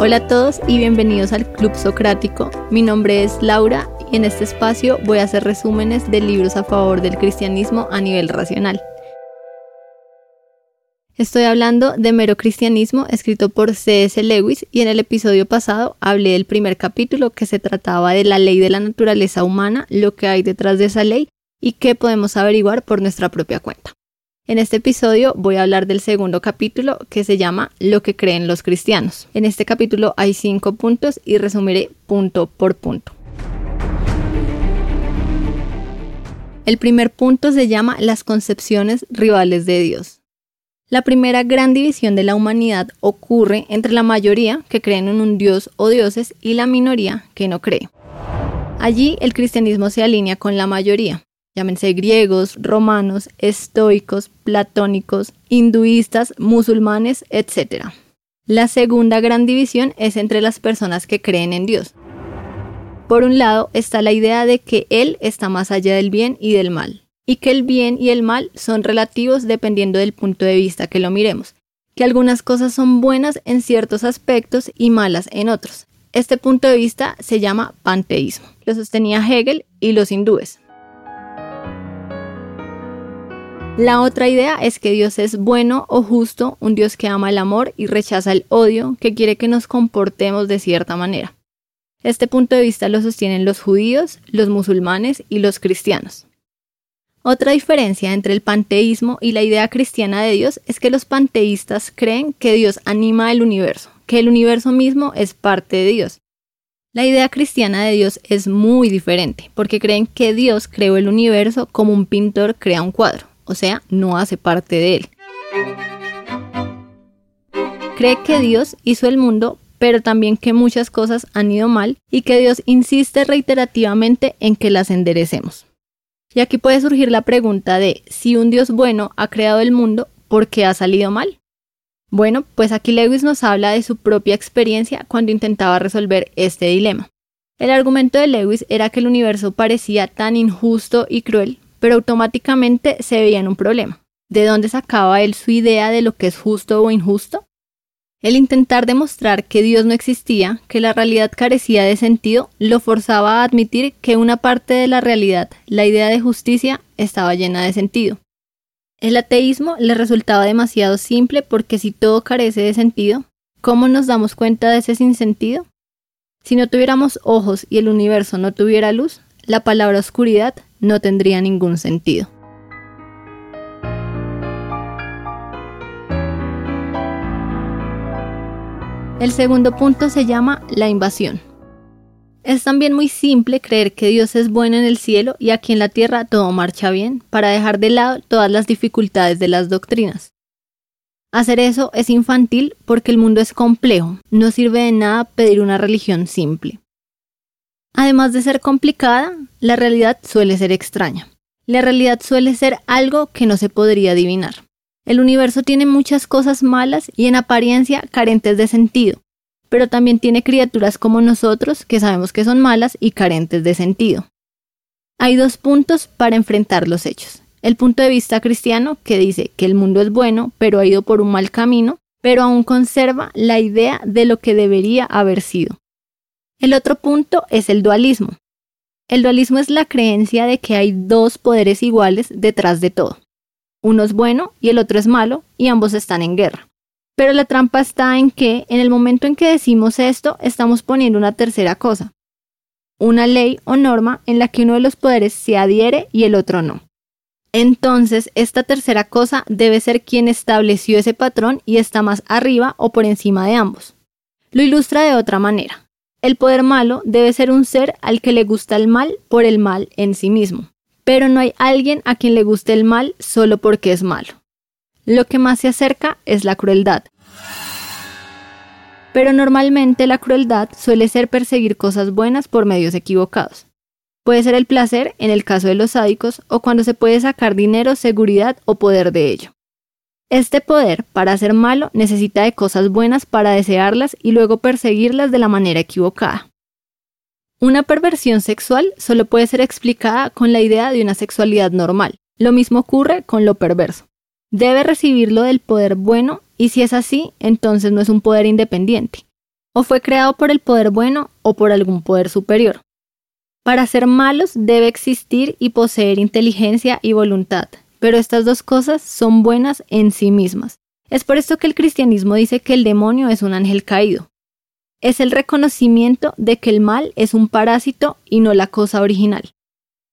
Hola a todos y bienvenidos al Club Socrático. Mi nombre es Laura y en este espacio voy a hacer resúmenes de libros a favor del cristianismo a nivel racional. Estoy hablando de Mero Cristianismo, escrito por C.S. Lewis, y en el episodio pasado hablé del primer capítulo que se trataba de la ley de la naturaleza humana, lo que hay detrás de esa ley y qué podemos averiguar por nuestra propia cuenta. En este episodio voy a hablar del segundo capítulo que se llama Lo que creen los cristianos. En este capítulo hay cinco puntos y resumiré punto por punto. El primer punto se llama las concepciones rivales de Dios. La primera gran división de la humanidad ocurre entre la mayoría que creen en un dios o dioses y la minoría que no cree. Allí el cristianismo se alinea con la mayoría, llámense griegos, romanos, estoicos, platónicos, hinduistas, musulmanes, etc. La segunda gran división es entre las personas que creen en Dios. Por un lado está la idea de que Él está más allá del bien y del mal, y que el bien y el mal son relativos dependiendo del punto de vista que lo miremos, que algunas cosas son buenas en ciertos aspectos y malas en otros. Este punto de vista se llama panteísmo. Lo sostenía Hegel y los hindúes. La otra idea es que Dios es bueno o justo, un Dios que ama el amor y rechaza el odio, que quiere que nos comportemos de cierta manera. Este punto de vista lo sostienen los judíos, los musulmanes y los cristianos. Otra diferencia entre el panteísmo y la idea cristiana de Dios es que los panteístas creen que Dios anima el universo, que el universo mismo es parte de Dios. La idea cristiana de Dios es muy diferente, porque creen que Dios creó el universo como un pintor crea un cuadro o sea, no hace parte de él. Cree que Dios hizo el mundo, pero también que muchas cosas han ido mal y que Dios insiste reiterativamente en que las enderecemos. Y aquí puede surgir la pregunta de si un Dios bueno ha creado el mundo, ¿por qué ha salido mal? Bueno, pues aquí Lewis nos habla de su propia experiencia cuando intentaba resolver este dilema. El argumento de Lewis era que el universo parecía tan injusto y cruel pero automáticamente se veía en un problema. ¿De dónde sacaba él su idea de lo que es justo o injusto? El intentar demostrar que Dios no existía, que la realidad carecía de sentido, lo forzaba a admitir que una parte de la realidad, la idea de justicia, estaba llena de sentido. El ateísmo le resultaba demasiado simple porque si todo carece de sentido, ¿cómo nos damos cuenta de ese sinsentido? Si no tuviéramos ojos y el universo no tuviera luz, la palabra oscuridad no tendría ningún sentido. El segundo punto se llama la invasión. Es también muy simple creer que Dios es bueno en el cielo y aquí en la tierra todo marcha bien, para dejar de lado todas las dificultades de las doctrinas. Hacer eso es infantil porque el mundo es complejo, no sirve de nada pedir una religión simple. Además de ser complicada, la realidad suele ser extraña. La realidad suele ser algo que no se podría adivinar. El universo tiene muchas cosas malas y en apariencia carentes de sentido, pero también tiene criaturas como nosotros que sabemos que son malas y carentes de sentido. Hay dos puntos para enfrentar los hechos. El punto de vista cristiano que dice que el mundo es bueno, pero ha ido por un mal camino, pero aún conserva la idea de lo que debería haber sido. El otro punto es el dualismo. El dualismo es la creencia de que hay dos poderes iguales detrás de todo. Uno es bueno y el otro es malo y ambos están en guerra. Pero la trampa está en que en el momento en que decimos esto estamos poniendo una tercera cosa. Una ley o norma en la que uno de los poderes se adhiere y el otro no. Entonces, esta tercera cosa debe ser quien estableció ese patrón y está más arriba o por encima de ambos. Lo ilustra de otra manera. El poder malo debe ser un ser al que le gusta el mal por el mal en sí mismo, pero no hay alguien a quien le guste el mal solo porque es malo. Lo que más se acerca es la crueldad. Pero normalmente la crueldad suele ser perseguir cosas buenas por medios equivocados. Puede ser el placer en el caso de los sádicos o cuando se puede sacar dinero, seguridad o poder de ello. Este poder, para ser malo, necesita de cosas buenas para desearlas y luego perseguirlas de la manera equivocada. Una perversión sexual solo puede ser explicada con la idea de una sexualidad normal. Lo mismo ocurre con lo perverso. Debe recibirlo del poder bueno y si es así, entonces no es un poder independiente. o fue creado por el poder bueno o por algún poder superior. Para ser malos debe existir y poseer inteligencia y voluntad, pero estas dos cosas son buenas en sí mismas. Es por esto que el cristianismo dice que el demonio es un ángel caído. Es el reconocimiento de que el mal es un parásito y no la cosa original.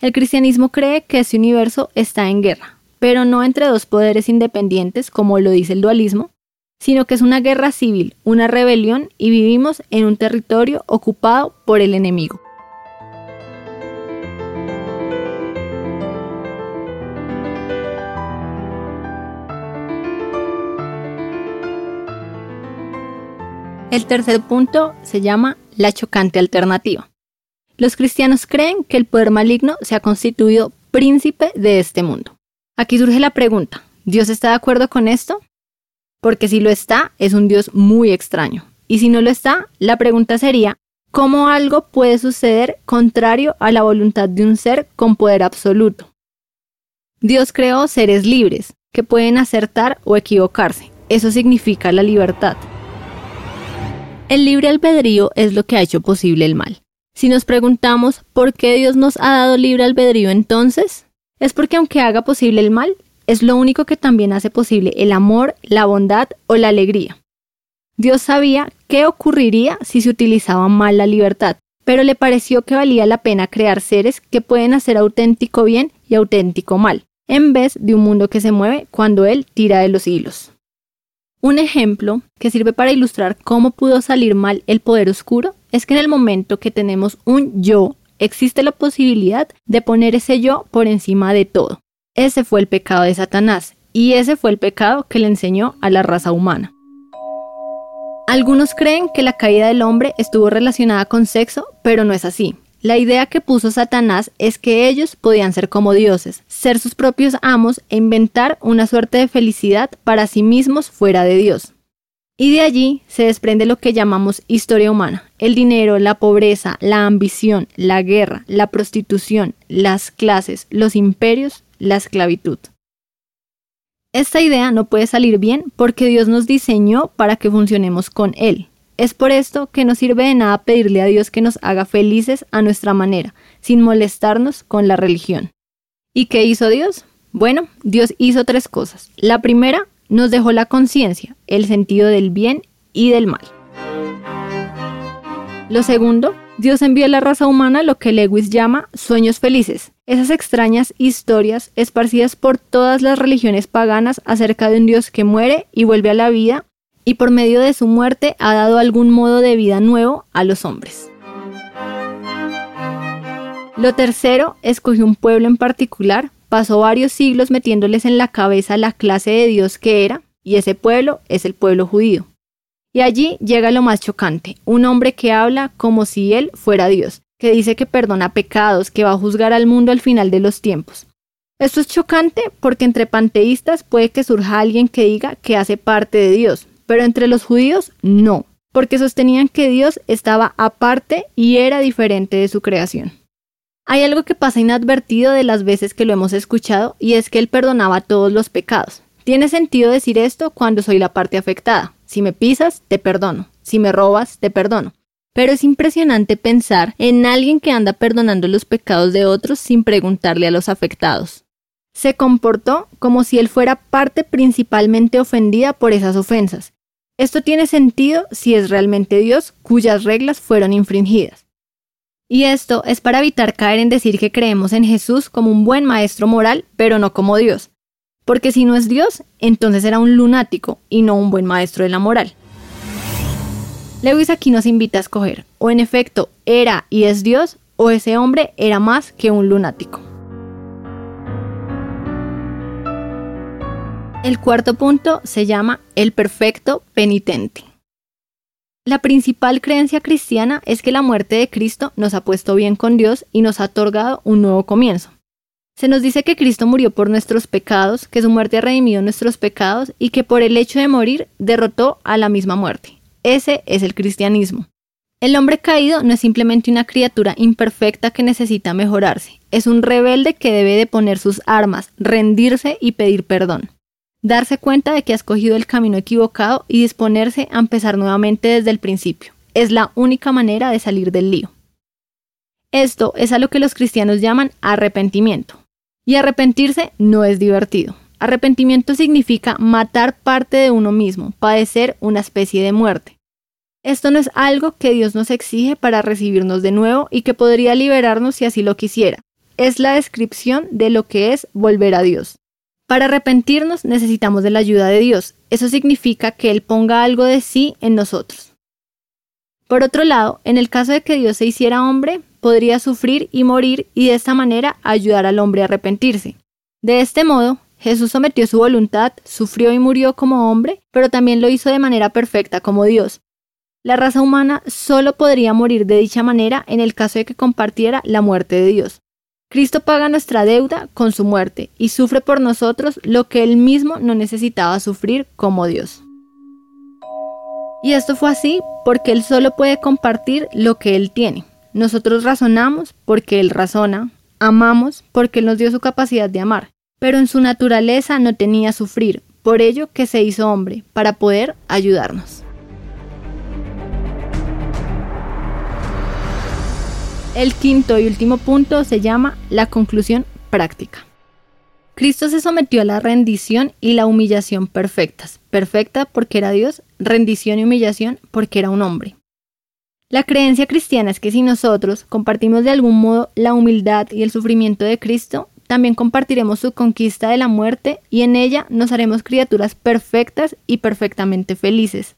El cristianismo cree que este universo está en guerra, pero no entre dos poderes independientes como lo dice el dualismo, sino que es una guerra civil, una rebelión y vivimos en un territorio ocupado por el enemigo. El tercer punto se llama la chocante alternativa. Los cristianos creen que el poder maligno se ha constituido príncipe de este mundo. Aquí surge la pregunta, ¿Dios está de acuerdo con esto? Porque si lo está, es un Dios muy extraño. Y si no lo está, la pregunta sería, ¿cómo algo puede suceder contrario a la voluntad de un ser con poder absoluto? Dios creó seres libres, que pueden acertar o equivocarse. Eso significa la libertad. El libre albedrío es lo que ha hecho posible el mal. Si nos preguntamos por qué Dios nos ha dado libre albedrío entonces, es porque aunque haga posible el mal, es lo único que también hace posible el amor, la bondad o la alegría. Dios sabía qué ocurriría si se utilizaba mal la libertad, pero le pareció que valía la pena crear seres que pueden hacer auténtico bien y auténtico mal, en vez de un mundo que se mueve cuando Él tira de los hilos. Un ejemplo que sirve para ilustrar cómo pudo salir mal el poder oscuro es que en el momento que tenemos un yo, existe la posibilidad de poner ese yo por encima de todo. Ese fue el pecado de Satanás y ese fue el pecado que le enseñó a la raza humana. Algunos creen que la caída del hombre estuvo relacionada con sexo, pero no es así. La idea que puso Satanás es que ellos podían ser como dioses, ser sus propios amos e inventar una suerte de felicidad para sí mismos fuera de Dios. Y de allí se desprende lo que llamamos historia humana, el dinero, la pobreza, la ambición, la guerra, la prostitución, las clases, los imperios, la esclavitud. Esta idea no puede salir bien porque Dios nos diseñó para que funcionemos con Él, es por esto que no sirve de nada pedirle a Dios que nos haga felices a nuestra manera, sin molestarnos con la religión. ¿Y qué hizo Dios? Bueno, Dios hizo tres cosas. La primera, nos dejó la conciencia, el sentido del bien y del mal. Lo segundo, Dios envió a la raza humana lo que Lewis llama sueños felices, esas extrañas historias esparcidas por todas las religiones paganas acerca de un Dios que muere y vuelve a la vida y por medio de su muerte ha dado algún modo de vida nuevo a los hombres. Lo tercero, escogió un pueblo en particular, pasó varios siglos metiéndoles en la cabeza la clase de Dios que era, y ese pueblo es el pueblo judío. Y allí llega lo más chocante, un hombre que habla como si él fuera Dios, que dice que perdona pecados, que va a juzgar al mundo al final de los tiempos. Esto es chocante porque entre panteístas puede que surja alguien que diga que hace parte de Dios, pero entre los judíos no, porque sostenían que Dios estaba aparte y era diferente de su creación. Hay algo que pasa inadvertido de las veces que lo hemos escuchado y es que Él perdonaba todos los pecados. Tiene sentido decir esto cuando soy la parte afectada. Si me pisas, te perdono. Si me robas, te perdono. Pero es impresionante pensar en alguien que anda perdonando los pecados de otros sin preguntarle a los afectados. Se comportó como si él fuera parte principalmente ofendida por esas ofensas, esto tiene sentido si es realmente Dios cuyas reglas fueron infringidas. Y esto es para evitar caer en decir que creemos en Jesús como un buen maestro moral, pero no como Dios. Porque si no es Dios, entonces era un lunático y no un buen maestro de la moral. Lewis aquí nos invita a escoger, o en efecto era y es Dios, o ese hombre era más que un lunático. El cuarto punto se llama el perfecto penitente. La principal creencia cristiana es que la muerte de Cristo nos ha puesto bien con Dios y nos ha otorgado un nuevo comienzo. Se nos dice que Cristo murió por nuestros pecados, que su muerte ha redimido nuestros pecados y que por el hecho de morir derrotó a la misma muerte. Ese es el cristianismo. El hombre caído no es simplemente una criatura imperfecta que necesita mejorarse, es un rebelde que debe de poner sus armas, rendirse y pedir perdón darse cuenta de que ha escogido el camino equivocado y disponerse a empezar nuevamente desde el principio. es la única manera de salir del lío. Esto es a lo que los cristianos llaman arrepentimiento. Y arrepentirse no es divertido. Arrepentimiento significa matar parte de uno mismo, padecer una especie de muerte. Esto no es algo que Dios nos exige para recibirnos de nuevo y que podría liberarnos si así lo quisiera. Es la descripción de lo que es volver a Dios. Para arrepentirnos necesitamos de la ayuda de Dios. Eso significa que Él ponga algo de sí en nosotros. Por otro lado, en el caso de que Dios se hiciera hombre, podría sufrir y morir y de esta manera ayudar al hombre a arrepentirse. De este modo, Jesús sometió su voluntad, sufrió y murió como hombre, pero también lo hizo de manera perfecta como Dios. La raza humana solo podría morir de dicha manera en el caso de que compartiera la muerte de Dios. Cristo paga nuestra deuda con su muerte y sufre por nosotros lo que él mismo no necesitaba sufrir como Dios. Y esto fue así porque él solo puede compartir lo que él tiene. Nosotros razonamos porque él razona, amamos porque él nos dio su capacidad de amar pero en su naturaleza no tenía sufrir, por ello que se hizo hombre, para poder ayudarnos. El quinto y último punto se llama la conclusión práctica. Cristo se sometió a la rendición y la humillación perfectas, perfecta porque era Dios, rendición y humillación porque era un hombre. La creencia cristiana es que si nosotros compartimos de algún modo la humildad y el sufrimiento de Cristo, también compartiremos su conquista de la muerte y en ella nos haremos criaturas perfectas y perfectamente felices.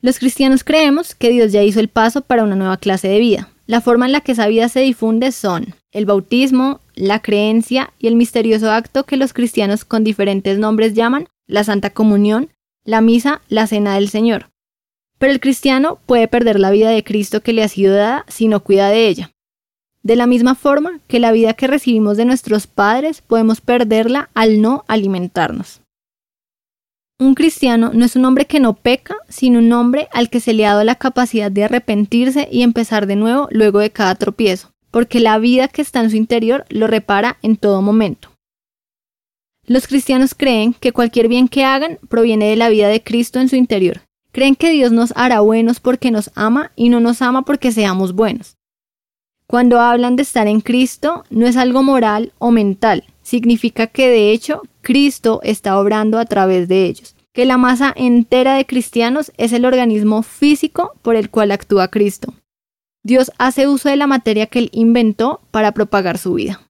Los cristianos creemos que Dios ya hizo el paso para una nueva clase de vida. La forma en la que esa vida se difunde son el bautismo, la creencia y el misterioso acto que los cristianos con diferentes nombres llaman la Santa Comunión, la misa, la Cena del Señor. Pero el cristiano puede perder la vida de Cristo que le ha sido dada si no cuida de ella. De la misma forma que la vida que recibimos de nuestros padres podemos perderla al no alimentarnos. Un cristiano no es un hombre que no peca, sino un hombre al que se le ha dado la capacidad de arrepentirse y empezar de nuevo luego de cada tropiezo, porque la vida que está en su interior lo repara en todo momento. Los cristianos creen que cualquier bien que hagan proviene de la vida de Cristo en su interior. Creen que Dios nos hará buenos porque nos ama y no nos ama porque seamos buenos. Cuando hablan de estar en Cristo, no es algo moral o mental, significa que de hecho Cristo está obrando a través de ellos, que la masa entera de cristianos es el organismo físico por el cual actúa Cristo. Dios hace uso de la materia que él inventó para propagar su vida.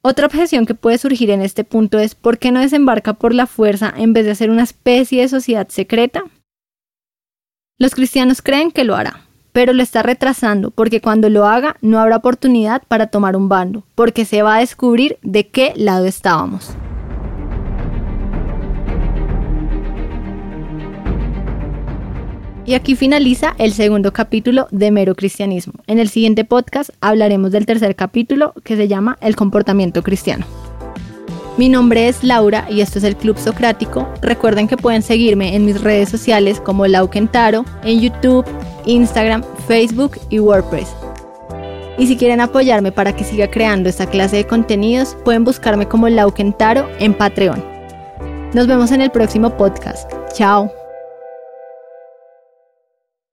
Otra objeción que puede surgir en este punto es ¿por qué no desembarca por la fuerza en vez de ser una especie de sociedad secreta? Los cristianos creen que lo hará, pero lo está retrasando porque cuando lo haga no habrá oportunidad para tomar un bando, porque se va a descubrir de qué lado estábamos. Y aquí finaliza el segundo capítulo de Mero Cristianismo. En el siguiente podcast hablaremos del tercer capítulo que se llama El comportamiento cristiano. Mi nombre es Laura y esto es el Club Socrático. Recuerden que pueden seguirme en mis redes sociales como Lau Kentaro, en YouTube, Instagram, Facebook y WordPress. Y si quieren apoyarme para que siga creando esta clase de contenidos, pueden buscarme como Lau Kentaro en Patreon. Nos vemos en el próximo podcast. Chao.